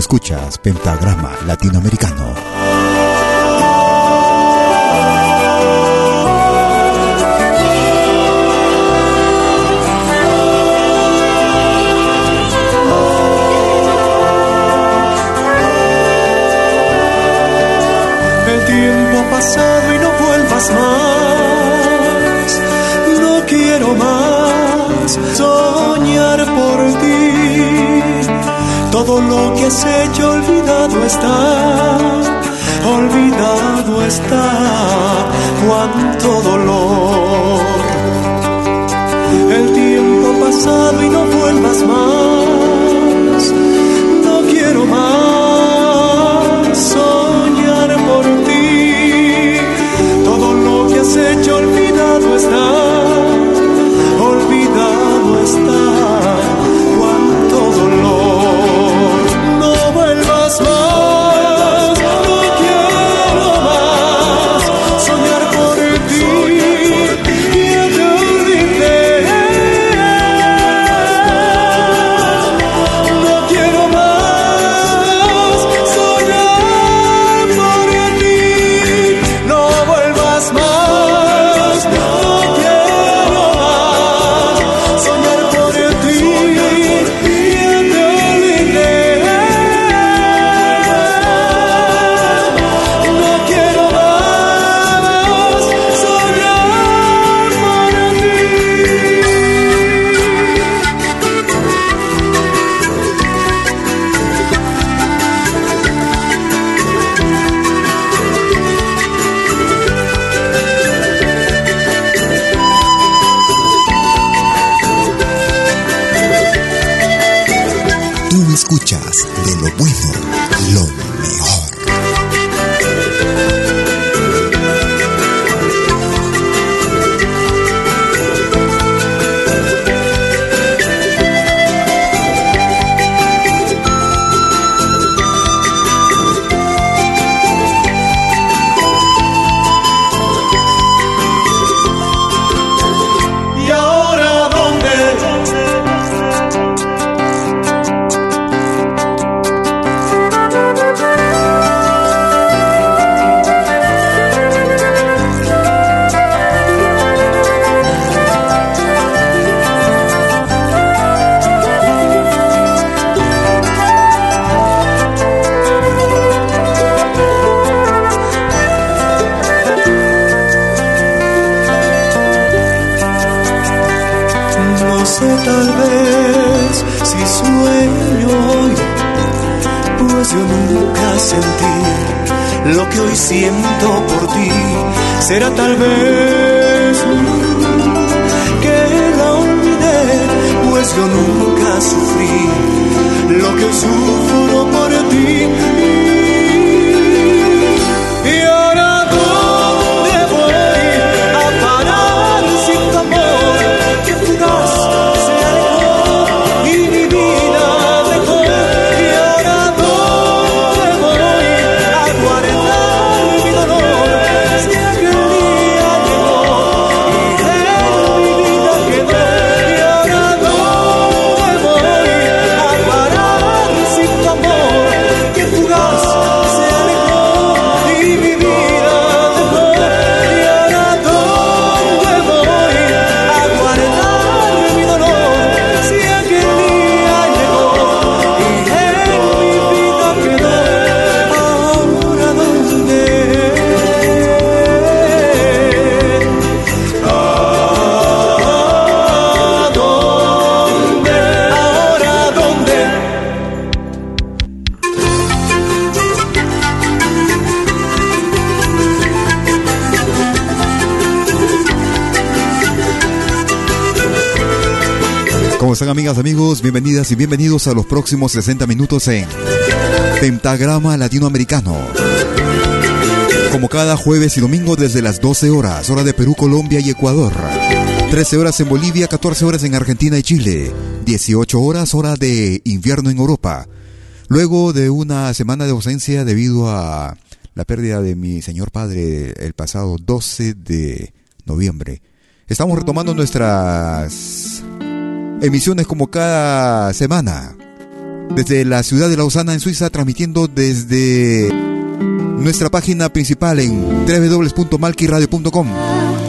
Escuchas Pentagrama Latinoamericano. El tiempo ha pasado y no vuelvas más. No quiero más soñar por ti. Todo lo que has hecho olvidado está. Olvidado está. Cuánto dolor. Siento por ti. Será tal vez que la olvidé, pues yo nunca sufrí lo que hoy ¿Cómo están amigas, amigos? Bienvenidas y bienvenidos a los próximos 60 minutos en Pentagrama Latinoamericano. Como cada jueves y domingo desde las 12 horas, hora de Perú, Colombia y Ecuador. 13 horas en Bolivia, 14 horas en Argentina y Chile. 18 horas, hora de invierno en Europa. Luego de una semana de ausencia debido a la pérdida de mi señor padre el pasado 12 de noviembre. Estamos retomando nuestras emisiones como cada semana. Desde la ciudad de Lausana, en Suiza, transmitiendo desde nuestra página principal en www.malquiradio.com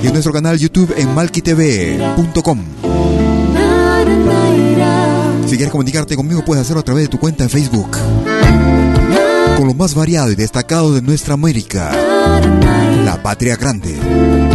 y en nuestro canal YouTube en malquitv.com. Si quieres comunicarte conmigo, puedes hacerlo a través de tu cuenta en Facebook. Con lo más variado y destacado de nuestra América, la patria grande.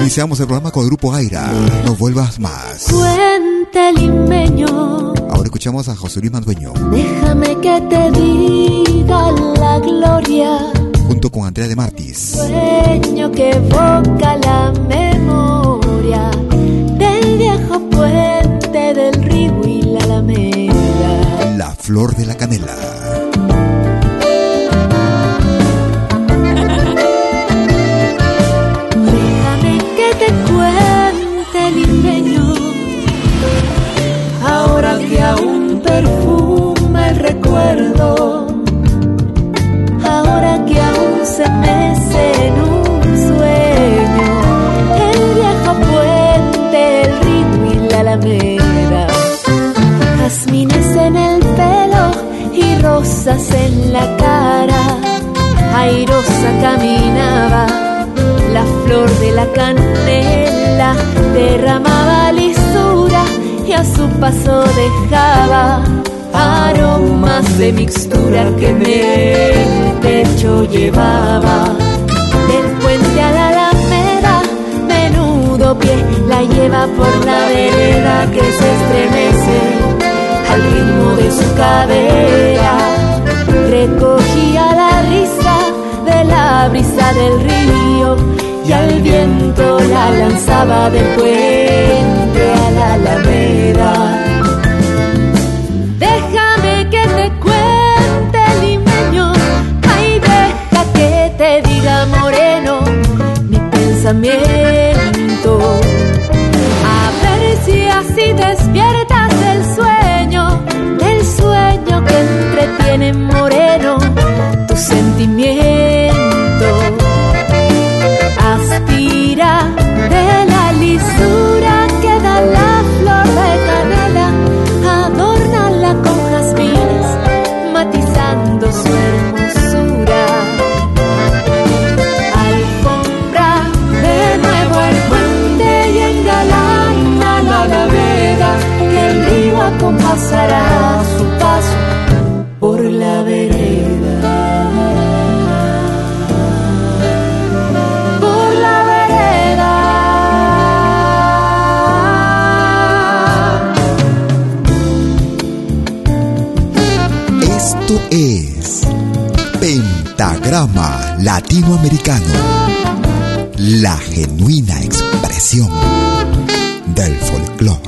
Iniciamos el programa con el grupo Aira. No vuelvas más. Cuente limeño. Ahora escuchamos a José Luis Mandueño. Déjame que te diga la gloria. Junto con Andrea de Martis. Sueño que evoca la memoria del viejo puente del río y la alameda. La flor de la canela. Ahora que aún se mece en un sueño. El viejo puente, el río y la alameda. Jazmines en el pelo y rosas en la cara. Airosa caminaba la flor de la canela derramaba lisura y a su paso dejaba aromas de mixtura que el pecho llevaba. Del puente a la alameda, menudo pie la lleva por la vereda que se estremece al ritmo de su cadera. Recogía la risa de la brisa del río y al viento la lanzaba del puente a la alameda. A ver si así despiertas del sueño, del sueño que entretiene moreno tu sentimiento. Acompasará su paso por la vereda. Por la vereda. Esto es Pentagrama Latinoamericano. La genuina expresión del folclore.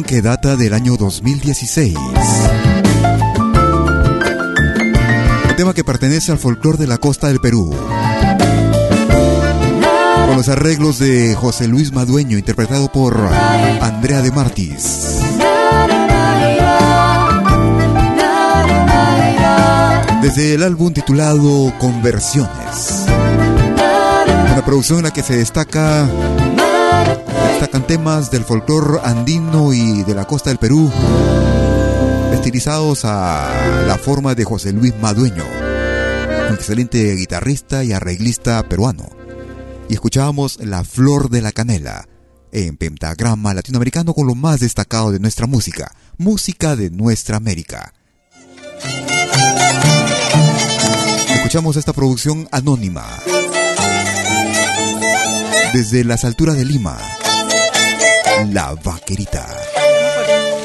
Que data del año 2016. Un tema que pertenece al folclore de la costa del Perú. Con los arreglos de José Luis Madueño, interpretado por Andrea de Martis. Desde el álbum titulado Conversiones. Una producción en la que se destaca destacan temas del folclore andino y de la costa del Perú, estilizados a la forma de José Luis Madueño, un excelente guitarrista y arreglista peruano. Y escuchábamos La Flor de la Canela en pentagrama latinoamericano con lo más destacado de nuestra música, música de nuestra América. Escuchamos esta producción anónima desde las alturas de Lima. La vaquerita.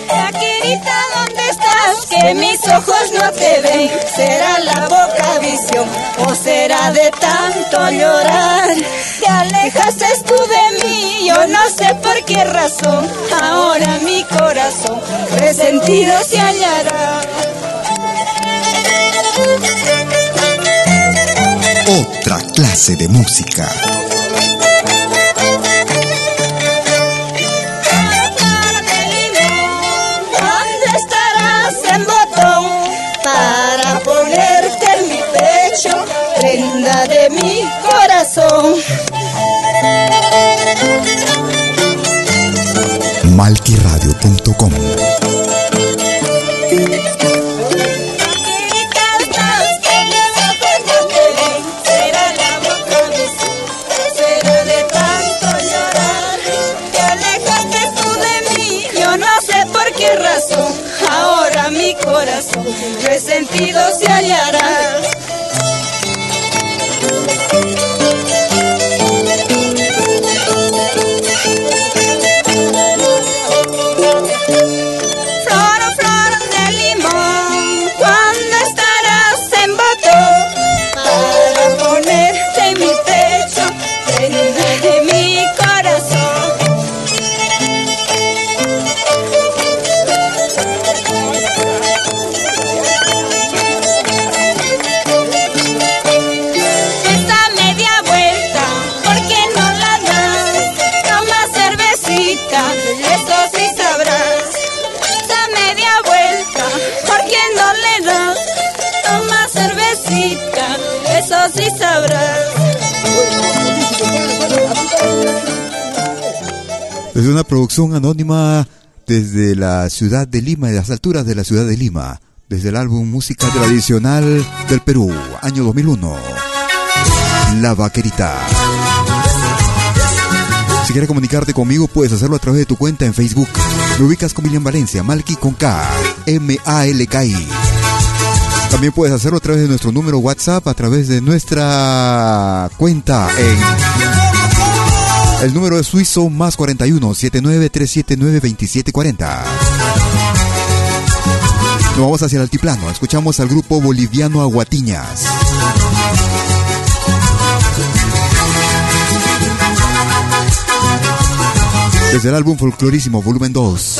Vaquerita, ¿dónde estás? Que mis ojos no te ven. ¿Será la boca visión o será de tanto llorar? Te alejaste tú de mí, yo no sé por qué razón. Ahora mi corazón resentido se hallará. Otra clase de música. Malquiradio.com producción anónima desde la ciudad de Lima, de las alturas de la ciudad de Lima, desde el álbum Música Tradicional del Perú, año 2001. La Vaquerita. Si quieres comunicarte conmigo, puedes hacerlo a través de tu cuenta en Facebook. Me ubicas con William Valencia, Malky con K, M-A-L-K-I. También puedes hacerlo a través de nuestro número WhatsApp, a través de nuestra cuenta en... El número de suizo más 41 79 379 2740. Nos vamos hacia el altiplano. Escuchamos al grupo boliviano Aguatiñas. Desde el álbum Folclorísimo, volumen 2.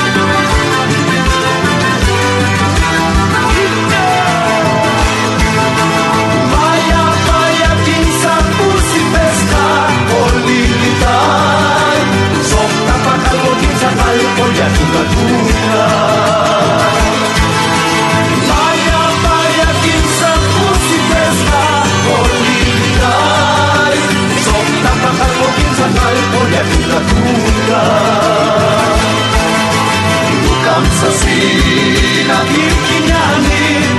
assassina είναι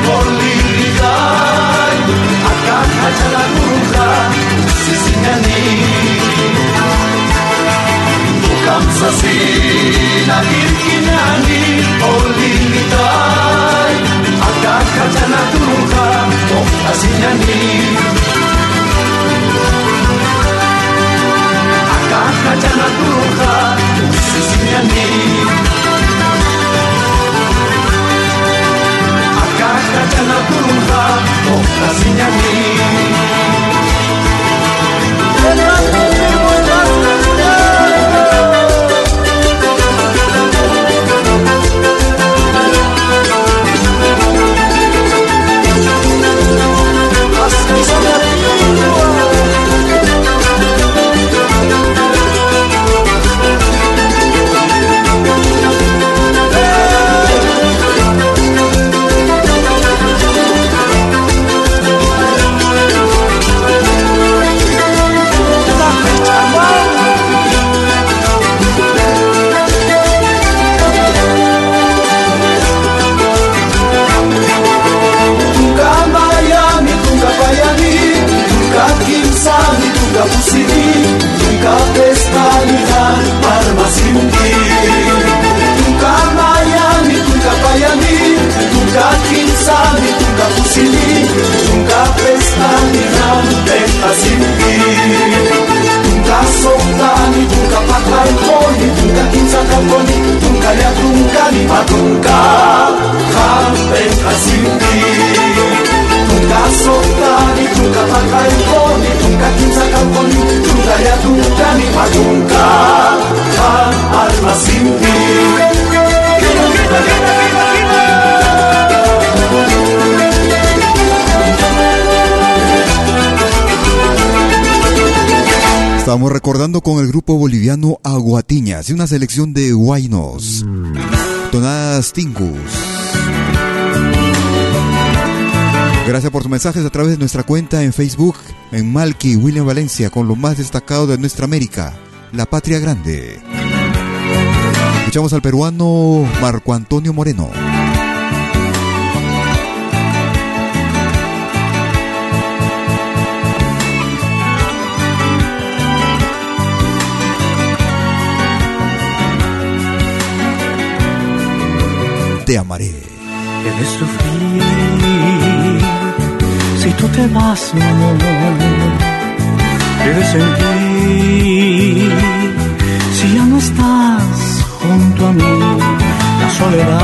Πολυνιδάν Ακάχα τσαλακούχα Σισινιανή Του καμψασίνα Virginiani Estamos recordando con el grupo boliviano Aguatiñas y una selección de guainos. Tonadas Tingus. Gracias por tus mensajes a través de nuestra cuenta en Facebook, en Malky William Valencia, con lo más destacado de nuestra América, la patria grande. Escuchamos al peruano Marco Antonio Moreno. Te amaré. He de sufrir si tú te vas, mi amor. Sentir si ya no estás junto a mí. La soledad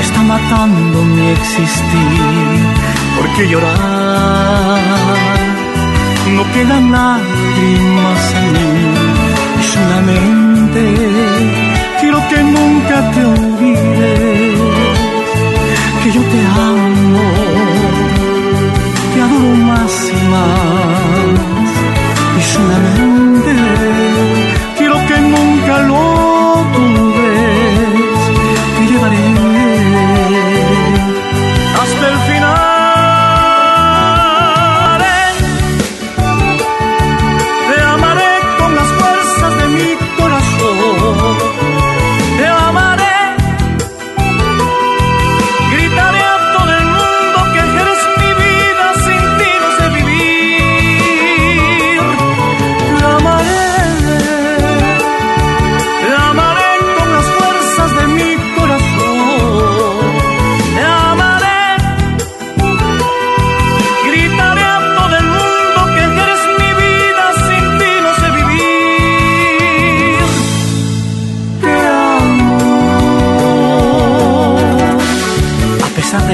está matando mi existir. ¿Por qué llorar? No quedan lágrimas en mí y solamente que nunca te olvides que yo te amo, te adoro más y más. Y solamente quiero que nunca lo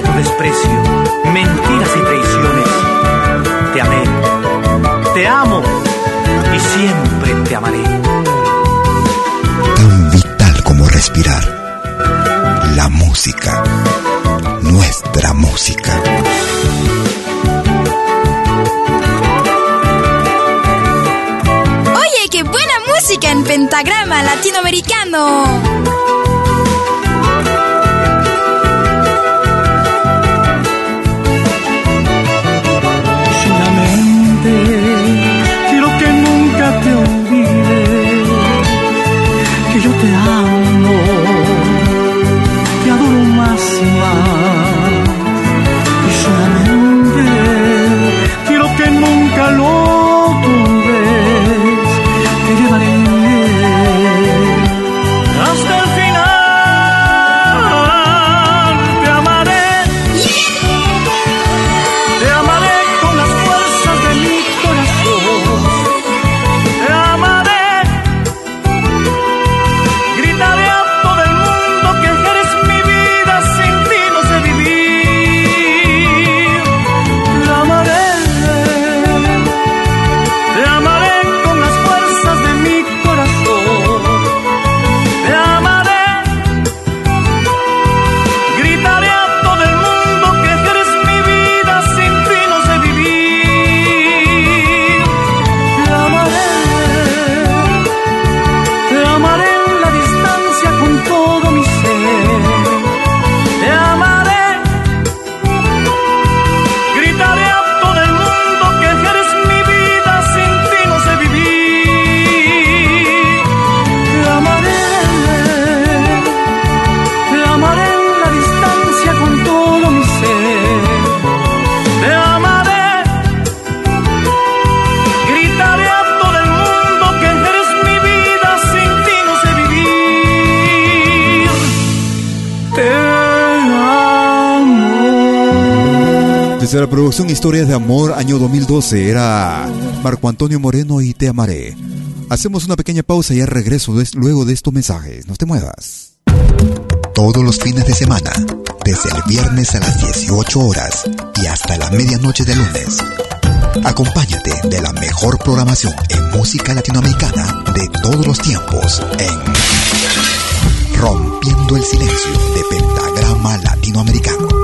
tu desprecio, mentiras y traiciones, te amé, te amo y siempre te amaré. Tan vital como respirar. La música. Nuestra música. Oye, qué buena música en pentagrama latinoamericano. Desde la producción Historias de Amor, año 2012, era Marco Antonio Moreno y Te Amaré. Hacemos una pequeña pausa y ya regreso luego de estos mensajes. No te muevas. Todos los fines de semana, desde el viernes a las 18 horas y hasta la medianoche de lunes. Acompáñate de la mejor programación en música latinoamericana de todos los tiempos en Rompiendo el Silencio de Pentagrama Latinoamericano.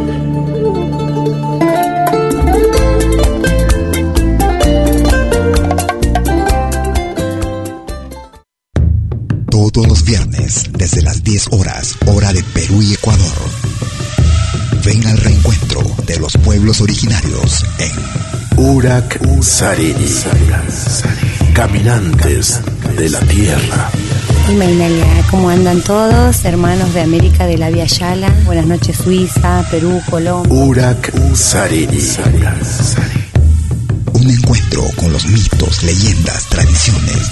Todos los viernes, desde las 10 horas, hora de Perú y Ecuador. Ven al reencuentro de los pueblos originarios en Urak Sariri. Caminantes de la Tierra. Inalia, ¿cómo andan todos? Hermanos de América de la Via Yala. Buenas noches, Suiza, Perú, Colombia. Urak Sariri. Un encuentro con los mitos, leyendas, tradiciones.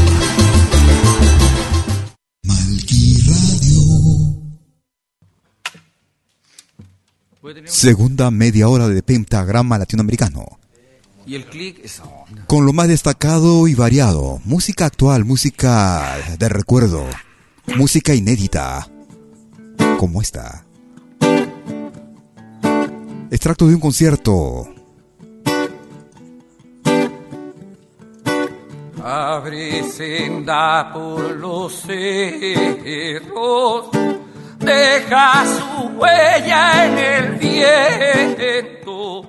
Segunda media hora de pentagrama latinoamericano. Y el clic es Con lo más destacado y variado. Música actual, música de recuerdo. Música inédita. Como esta. Extracto de un concierto. Abre senda por los cerros, deja su huella en el viento.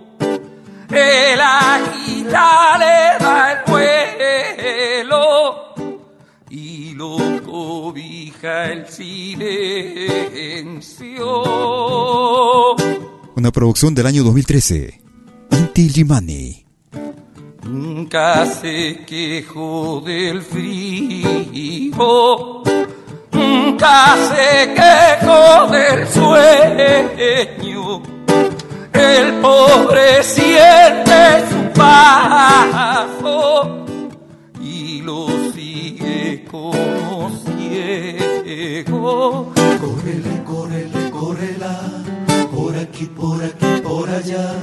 El águila le da el vuelo y lo cobija el silencio. Una producción del año 2013. Inti Limani. Nunca se quejó del frío, se quejó del sueño. El pobre siente su paso y lo sigue como ciego. Córrele, córrele, córrela, por aquí, por aquí, por allá.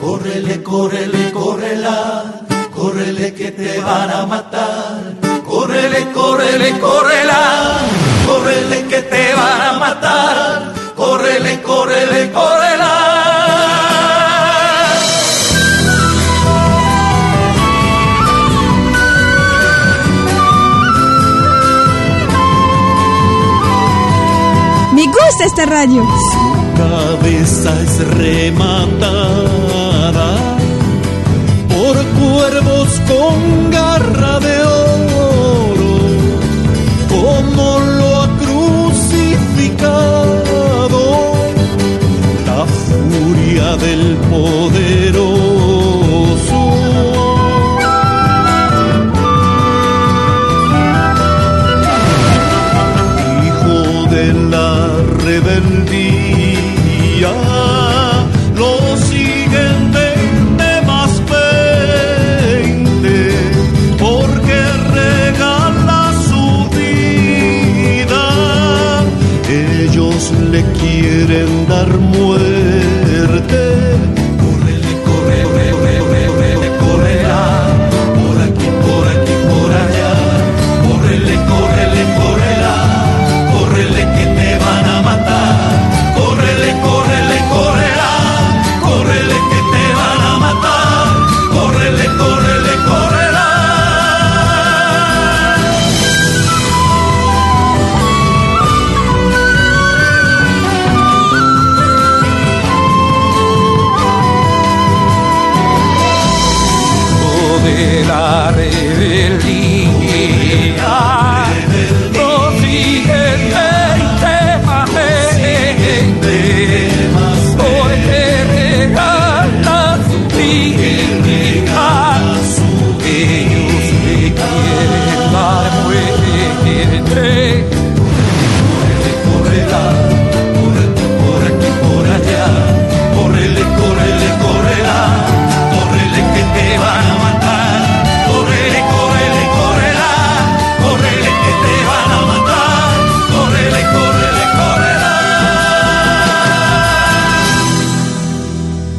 Córrele, córrele, córrela, córrele que te van a matar. Córrele, córrele, córrela, córrele que te van a matar, córrele, córrele, córrela. Me gusta esta radio. Su cabeza es rematada por cuervos con garras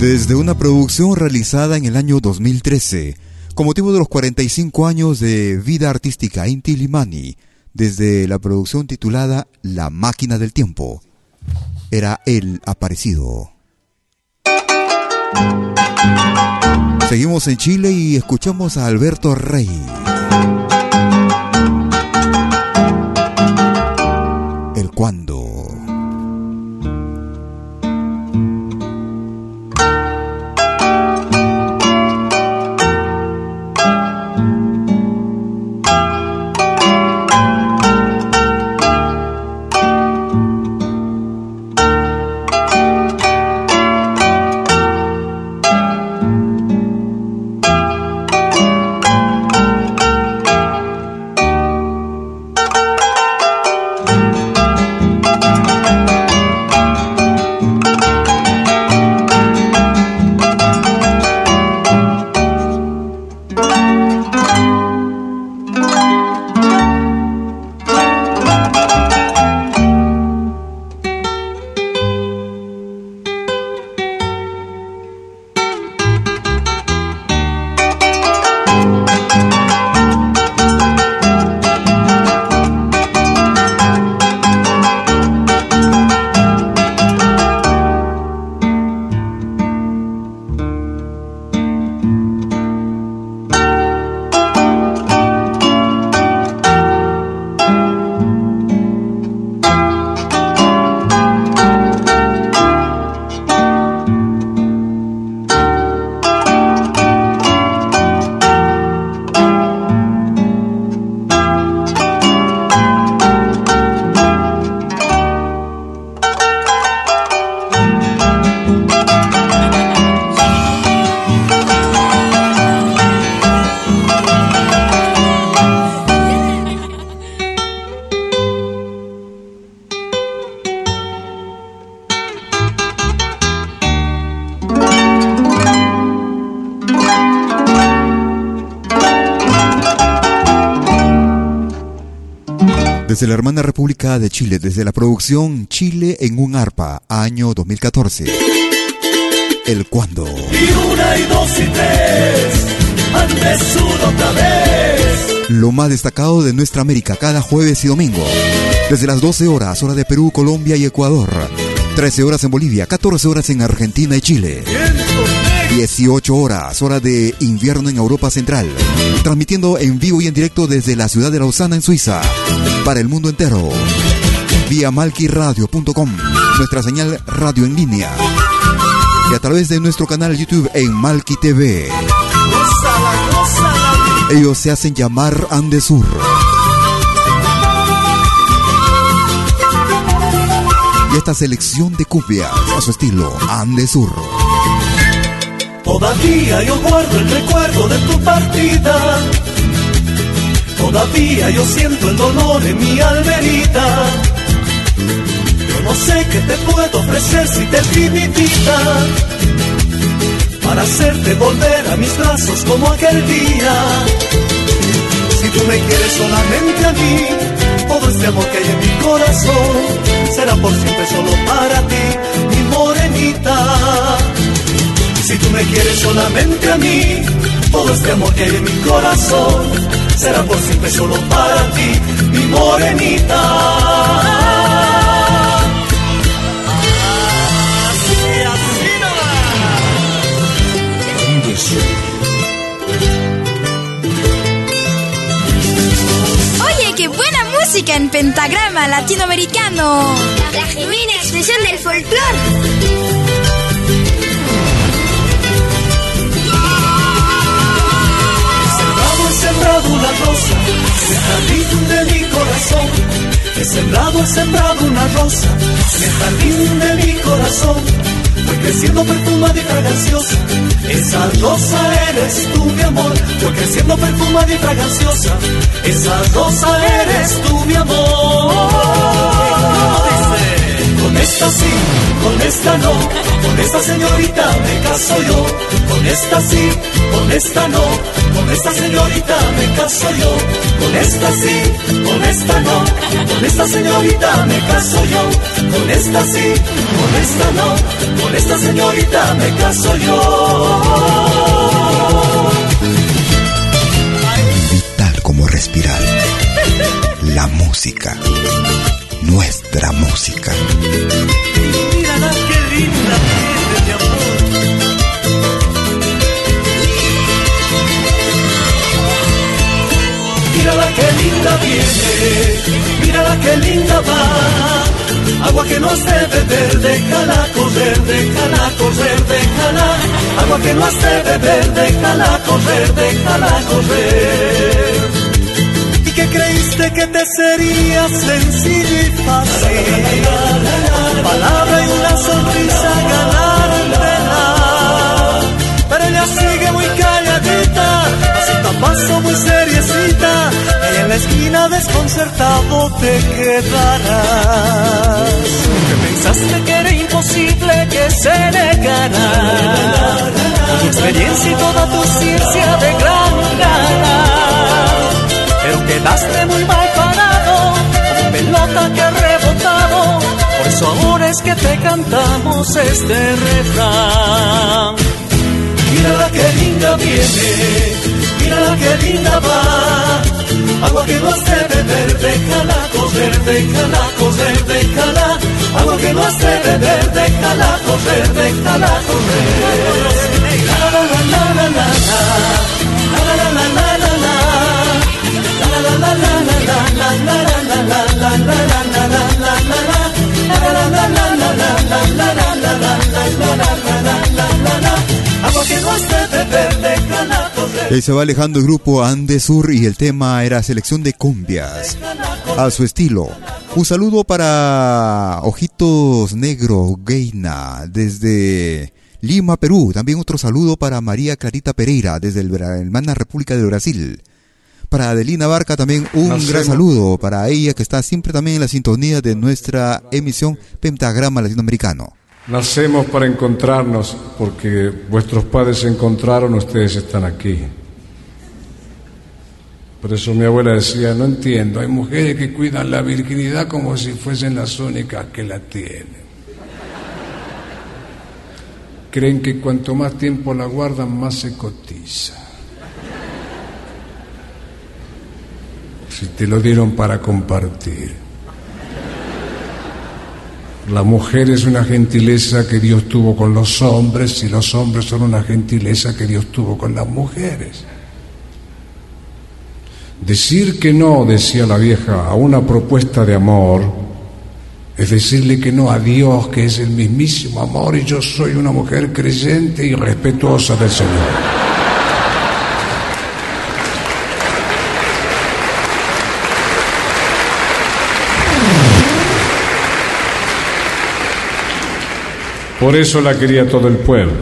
Desde una producción realizada en el año 2013, con motivo de los 45 años de vida artística Inti Limani, desde la producción titulada La máquina del tiempo, era el aparecido. Seguimos en Chile y escuchamos a Alberto Rey. El cuándo. Desde la hermana República de Chile, desde la producción Chile en un arpa, año 2014. El cuándo. Y una y dos y tres, antes uno otra vez. Lo más destacado de nuestra América cada jueves y domingo. Desde las 12 horas, hora de Perú, Colombia y Ecuador. 13 horas en Bolivia, 14 horas en Argentina y Chile. 18 horas, hora de invierno en Europa Central. Transmitiendo en vivo y en directo desde la ciudad de Lausana, en Suiza. Para el mundo entero. vía malquiradio.com, nuestra señal radio en línea. Y a través de nuestro canal YouTube en Malqui TV. Ellos se hacen llamar Andesur. Y esta selección de cumbias a su estilo Andesur. Todavía yo guardo el recuerdo de tu partida. Todavía yo siento el dolor en mi alberita. Yo no sé qué te puedo ofrecer si te di mi vida. Para hacerte volver a mis brazos como aquel día. Si tú me quieres solamente a mí, todo este amor que hay en mi corazón será por siempre solo para ti, mi morenita. Si tú me quieres solamente a mí, todo este amor que hay en mi corazón será por siempre solo para ti, mi morenita. Oye, qué buena música en pentagrama latinoamericano. La genuina expresión del folclore. Una rosa el jardín de mi corazón. He sembrado, he sembrado una rosa el jardín de mi corazón. Fue creciendo perfumada y fraganciosa. Esa rosa eres tú, mi amor. Fue creciendo perfumada y fraganciosa. Esa rosa eres tú, mi amor. Con esta sí, con esta no, con esta señorita me caso yo. Con esta sí, con esta no, con esta señorita me caso yo. Con esta sí, con esta no, con esta señorita me caso yo. Con esta sí, con esta no, con esta señorita me caso yo. Vital como respirar. La música. Nuestra música. Mírala qué linda tiene, mi amor. Mírala qué linda viene, mírala qué linda va. Agua que no has de beber, déjala correr, déjala correr, déjala. Agua que no has de beber, déjala correr, déjala correr. ¿Y qué creíste que te sería sencillo y fácil? Palabra y una sonrisa ganártela. Pero ella sigue muy calladita, a paso muy seriecita. Y en la esquina desconcertado te quedarás. Que pensaste que era imposible que se negara. Tu experiencia y toda tu ciencia quedaste muy mal parado, como pelota que ha rebotado. Por eso ahora es que te cantamos este refrán. Mírala que linda viene, mírala que linda va. Agua que no has de beber, déjala correr, déjala correr, déjala. Agua que no has de beber, déjala correr, déjala correr. La la la la la la se va alejando el grupo Andesur y el tema era selección de cumbias a su estilo. Un saludo para Ojitos Negro Geina desde Lima, Perú. También otro saludo para María Clarita Pereira desde la hermana República de Brasil. Para Adelina Barca también un Nos gran vemos. saludo para ella que está siempre también en la sintonía de nuestra emisión Pentagrama Latinoamericano. Nacemos para encontrarnos porque vuestros padres se encontraron, ustedes están aquí. Por eso mi abuela decía, no entiendo, hay mujeres que cuidan la virginidad como si fuesen las únicas que la tienen. Creen que cuanto más tiempo la guardan, más se cotiza. Si te lo dieron para compartir. La mujer es una gentileza que Dios tuvo con los hombres y los hombres son una gentileza que Dios tuvo con las mujeres. Decir que no, decía la vieja, a una propuesta de amor Es decirle que no a Dios, que es el mismísimo amor, y yo soy una mujer creyente y respetuosa del Señor. Por eso la quería todo el pueblo.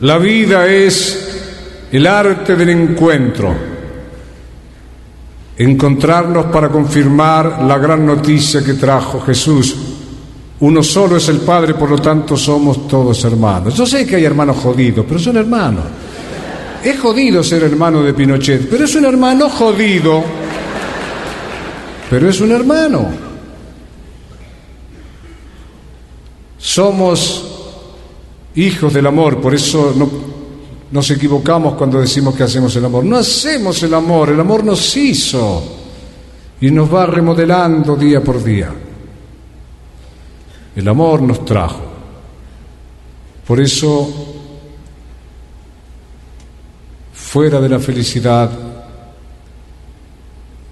La vida es el arte del encuentro. Encontrarnos para confirmar la gran noticia que trajo Jesús. Uno solo es el Padre, por lo tanto somos todos hermanos. Yo sé que hay hermanos jodidos, pero son hermanos. Es jodido ser hermano de Pinochet, pero es un hermano jodido pero es un hermano. Somos hijos del amor, por eso no, nos equivocamos cuando decimos que hacemos el amor. No hacemos el amor, el amor nos hizo y nos va remodelando día por día. El amor nos trajo. Por eso, fuera de la felicidad,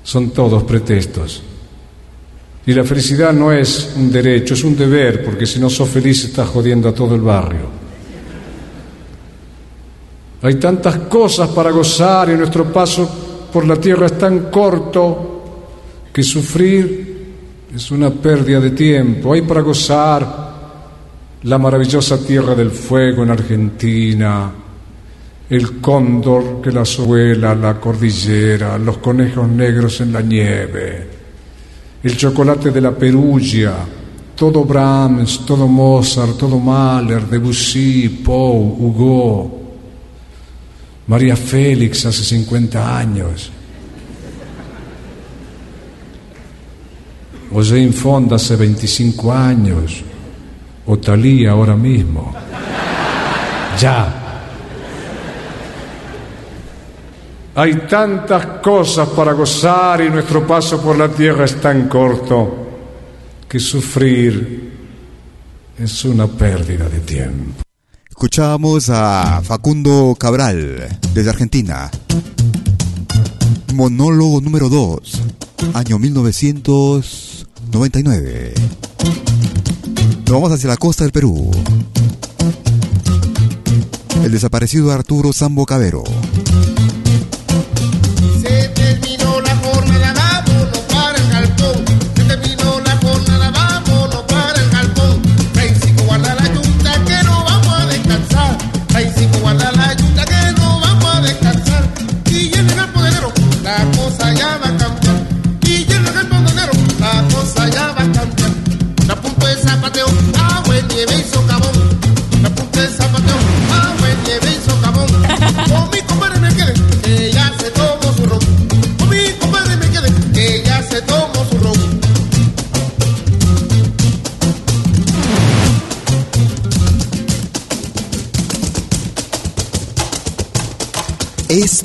son todos pretextos. Y la felicidad no es un derecho, es un deber, porque si no sos feliz estás jodiendo a todo el barrio. Hay tantas cosas para gozar y nuestro paso por la tierra es tan corto que sufrir es una pérdida de tiempo. Hay para gozar la maravillosa tierra del fuego en Argentina, el cóndor que la vuela la cordillera, los conejos negros en la nieve, el chocolate de la Perugia, todo Brahms, todo Mozart, todo Mahler, Debussy, Poe, Hugo, María Félix hace 50 años, o Jane hace 25 años, o Talía ahora mismo. Ya. Hay tantas cosas para gozar y nuestro paso por la tierra es tan corto que sufrir es una pérdida de tiempo. Escuchamos a Facundo Cabral desde Argentina. Monólogo número 2, año 1999. Nos vamos hacia la costa del Perú. El desaparecido Arturo Sambo Cabero.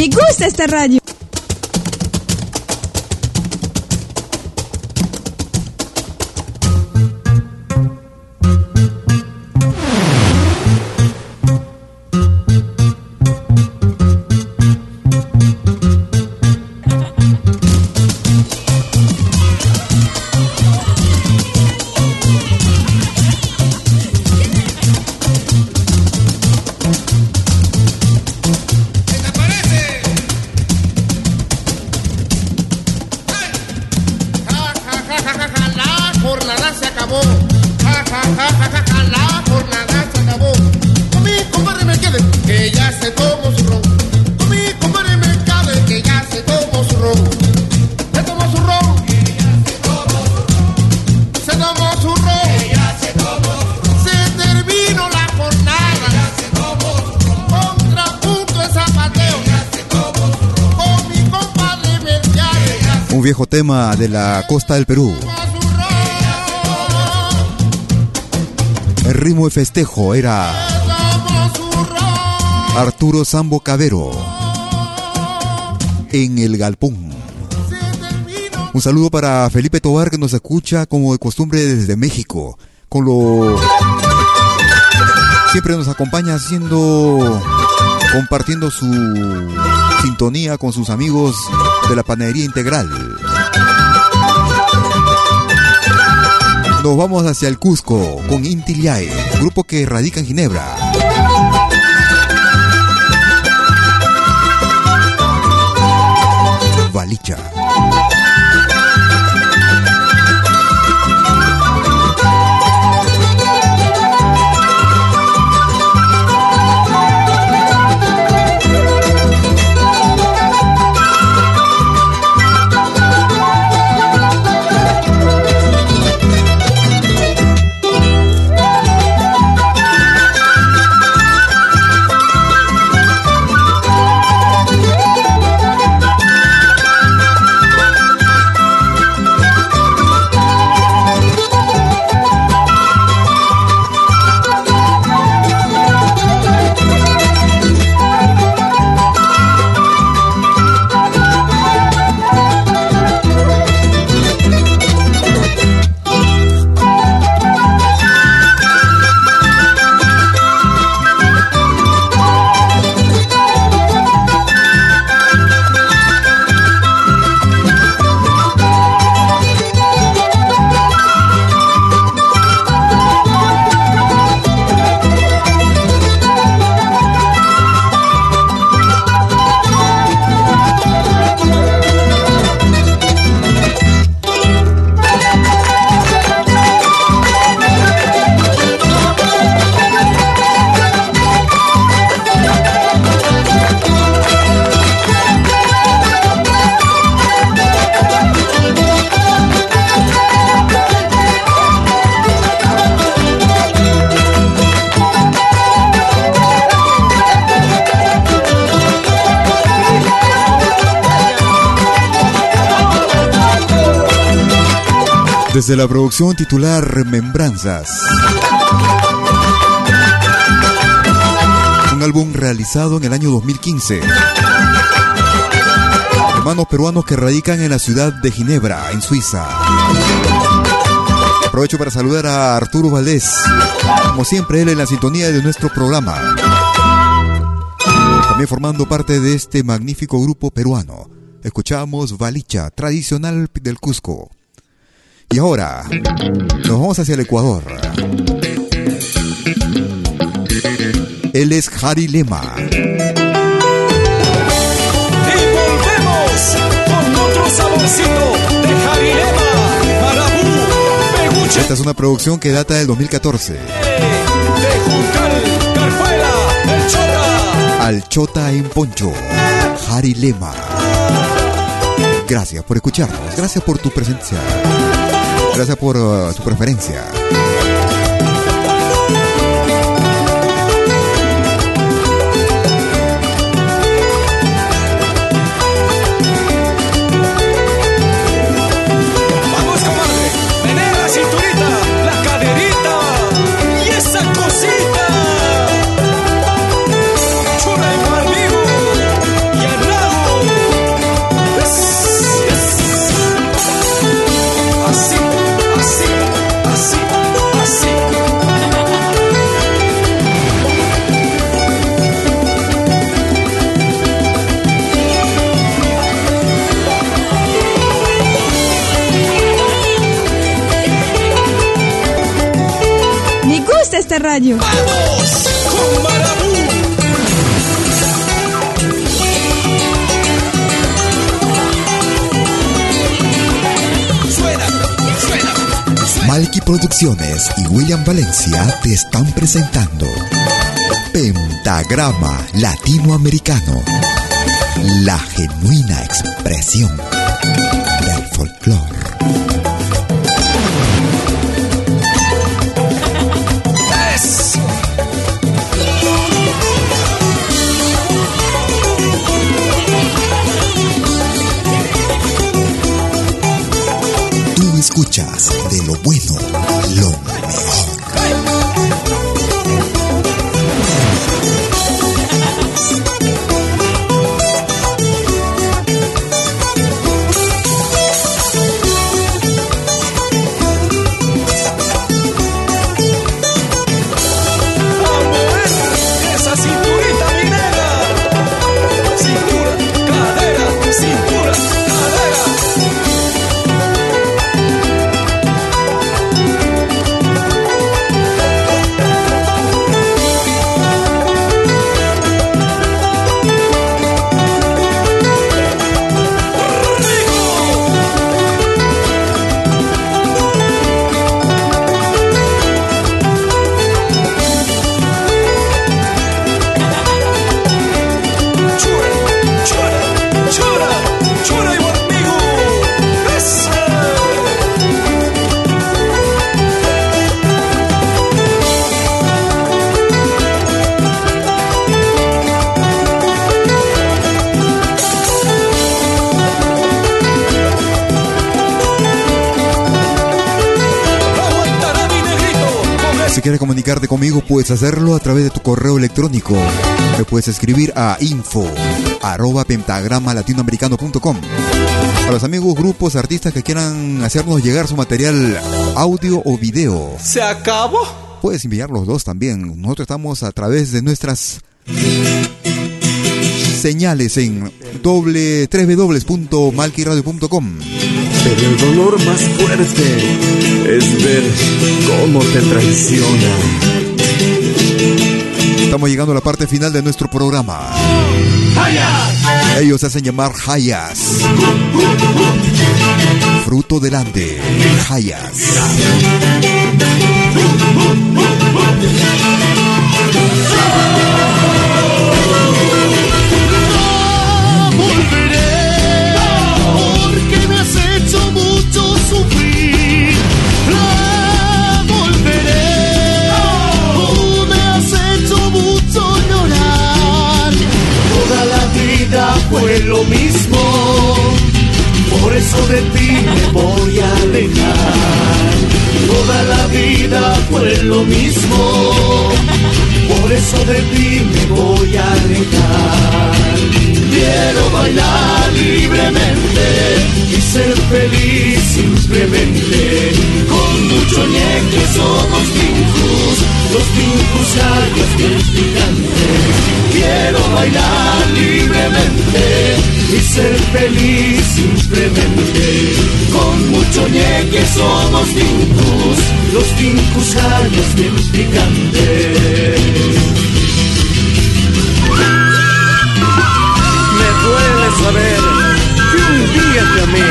Me gusta esta radio. De la costa del Perú. El ritmo de festejo era Arturo Sambo Cabero en el Galpón. Un saludo para Felipe Tobar que nos escucha como de costumbre desde México. Con lo siempre nos acompaña haciendo compartiendo su sintonía con sus amigos de la panadería integral. Nos vamos hacia el Cusco con Inti grupo que radica en Ginebra. Valicha. Desde la producción titular Remembranzas. Un álbum realizado en el año 2015. Hermanos peruanos que radican en la ciudad de Ginebra, en Suiza. Aprovecho para saludar a Arturo Valdés, como siempre él en la sintonía de nuestro programa. También formando parte de este magnífico grupo peruano. Escuchamos Valicha, tradicional del Cusco. Y ahora nos vamos hacia el Ecuador. Él es Harry Lema. Y volvemos con otro saborcito de Lema, Marabú, Peguche. Esta es una producción que data del 2014. De Juncal, El Chota. Al Chota en Poncho, Harry Lema. Gracias por escucharnos, gracias por tu presencia. Gracias por uh, su preferencia. Radio. ¡Vamos con Marabú! Malky Producciones y William Valencia te están presentando Pentagrama Latinoamericano, la genuina expresión de lo bueno, puedes hacerlo a través de tu correo electrónico. Me puedes escribir a info arroba pentagrama latinoamericano.com. A los amigos, grupos, artistas que quieran hacernos llegar su material audio o video. ¿Se acabó? Puedes enviar los dos también. Nosotros estamos a través de nuestras señales en doble www.malquiradio.com. Pero el dolor más fuerte es ver cómo te traiciona. Estamos llegando a la parte final de nuestro programa. Ellos hacen llamar Hayas. Fruto del Ande. Hayas. Fue lo mismo, por eso de ti me voy a alejar. Toda la vida fue lo mismo, por eso de ti me voy a alejar. Quiero bailar libremente y ser feliz simplemente. Con mucho ñeque somos tinkus, los gallos bien picantes. Quiero bailar libremente y ser feliz simplemente. Con mucho ñeque somos tinkus, los gallos bien picantes. Saber que un día te amé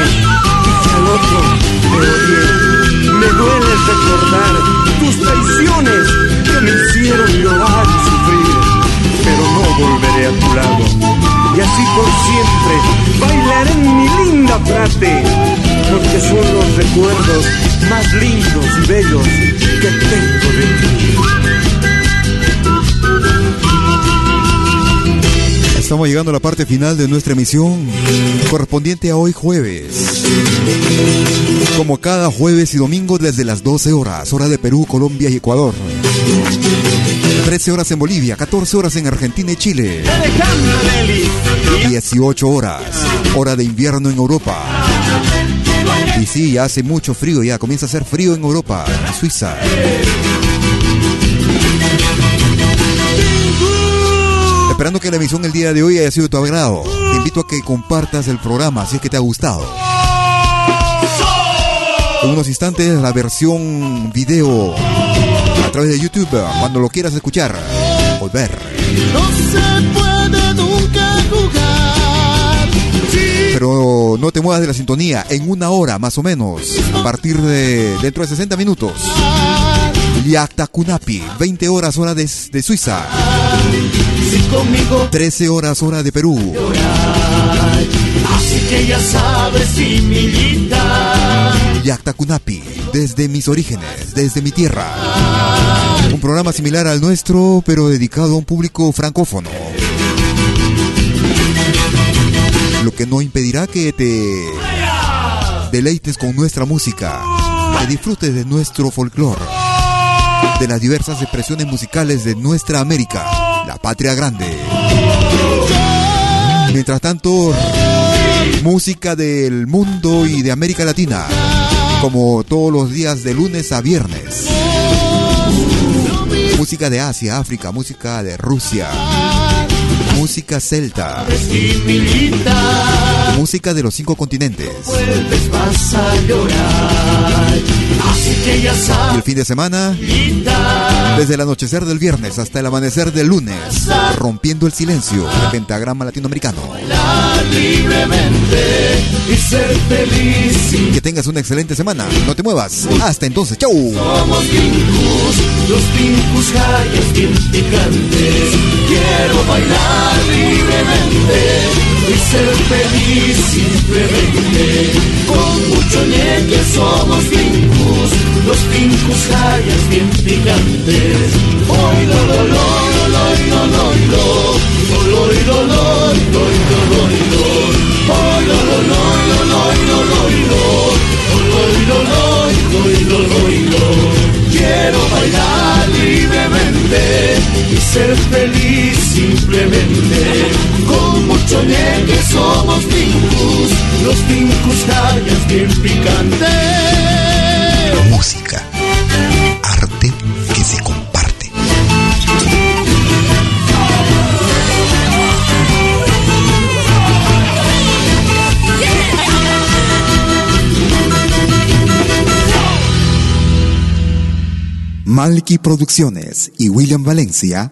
y que al otro te odié. Me duele recordar tus traiciones que me hicieron llorar y sufrir. Pero no volveré a tu lado. Y así por siempre bailaré en mi linda frate. Porque son los recuerdos más lindos y bellos que tengo de ti. Estamos llegando a la parte final de nuestra emisión correspondiente a hoy jueves. Como cada jueves y domingo desde las 12 horas, hora de Perú, Colombia y Ecuador. 13 horas en Bolivia, 14 horas en Argentina y Chile. 18 horas, hora de invierno en Europa. Y sí, hace mucho frío, ya comienza a hacer frío en Europa, en Suiza. Esperando que la emisión el día de hoy haya sido de tu agrado. Te invito a que compartas el programa si es que te ha gustado. En unos instantes la versión video a través de YouTube cuando lo quieras escuchar o ver. No se puede nunca jugar. Pero no te muevas de la sintonía en una hora más o menos, a partir de dentro de 60 minutos. Liakta Kunapi, 20 horas hora de, de Suiza. 13 horas hora de Perú. Así que ya sabes. Yacta Kunapi, desde mis orígenes, desde mi tierra. Un programa similar al nuestro, pero dedicado a un público francófono. Lo que no impedirá que te deleites con nuestra música que disfrutes de nuestro folclore, de las diversas expresiones musicales de nuestra América, la patria grande. Mientras tanto, música del mundo y de América Latina, como todos los días de lunes a viernes. Música de Asia, África, música de Rusia, música celta, música de los cinco continentes. Y el fin de semana, desde el anochecer del viernes hasta el amanecer del lunes, rompiendo el silencio del pentagrama latinoamericano. Que tengas una excelente semana. No te muevas. Hasta entonces. ¡Chau! Somos los pincus picantes. Quiero bailar libremente y ser feliz simplemente. Con mucho ñeque somos pincus, los pincus hayas bien picantes. Hoy lo lo lo lo lo lo lo lo lo lo lo lo lo lo lo Hoy lo lo lo lo lo lo lo lo lo Quiero bailar libremente y ser feliz simplemente. Con mucho ñeque somos pincus, los pincus callas bien picantes. Música. Arte que se comparte. Malky Producciones y William Valencia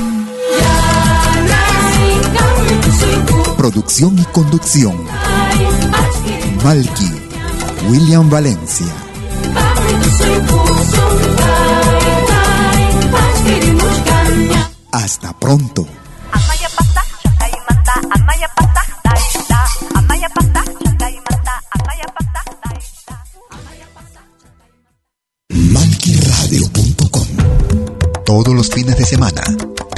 Producción y conducción. Malky, William Valencia. Hasta pronto. MalkyRadio.com Todos los fines de semana,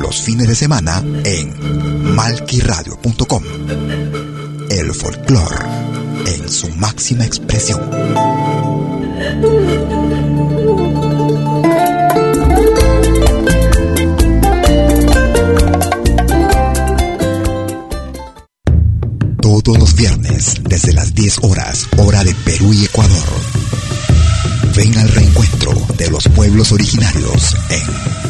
Los fines de semana en malquiradio.com. El folclore en su máxima expresión. Todos los viernes, desde las 10 horas, hora de Perú y Ecuador. Ven al reencuentro de los pueblos originarios en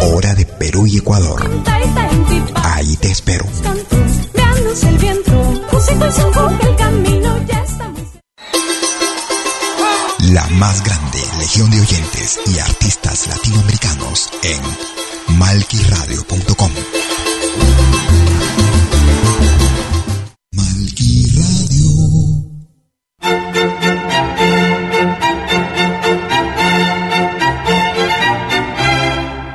Hora de Perú y Ecuador. Ahí te espero. La más grande legión de oyentes y artistas latinoamericanos en malquiradio.com.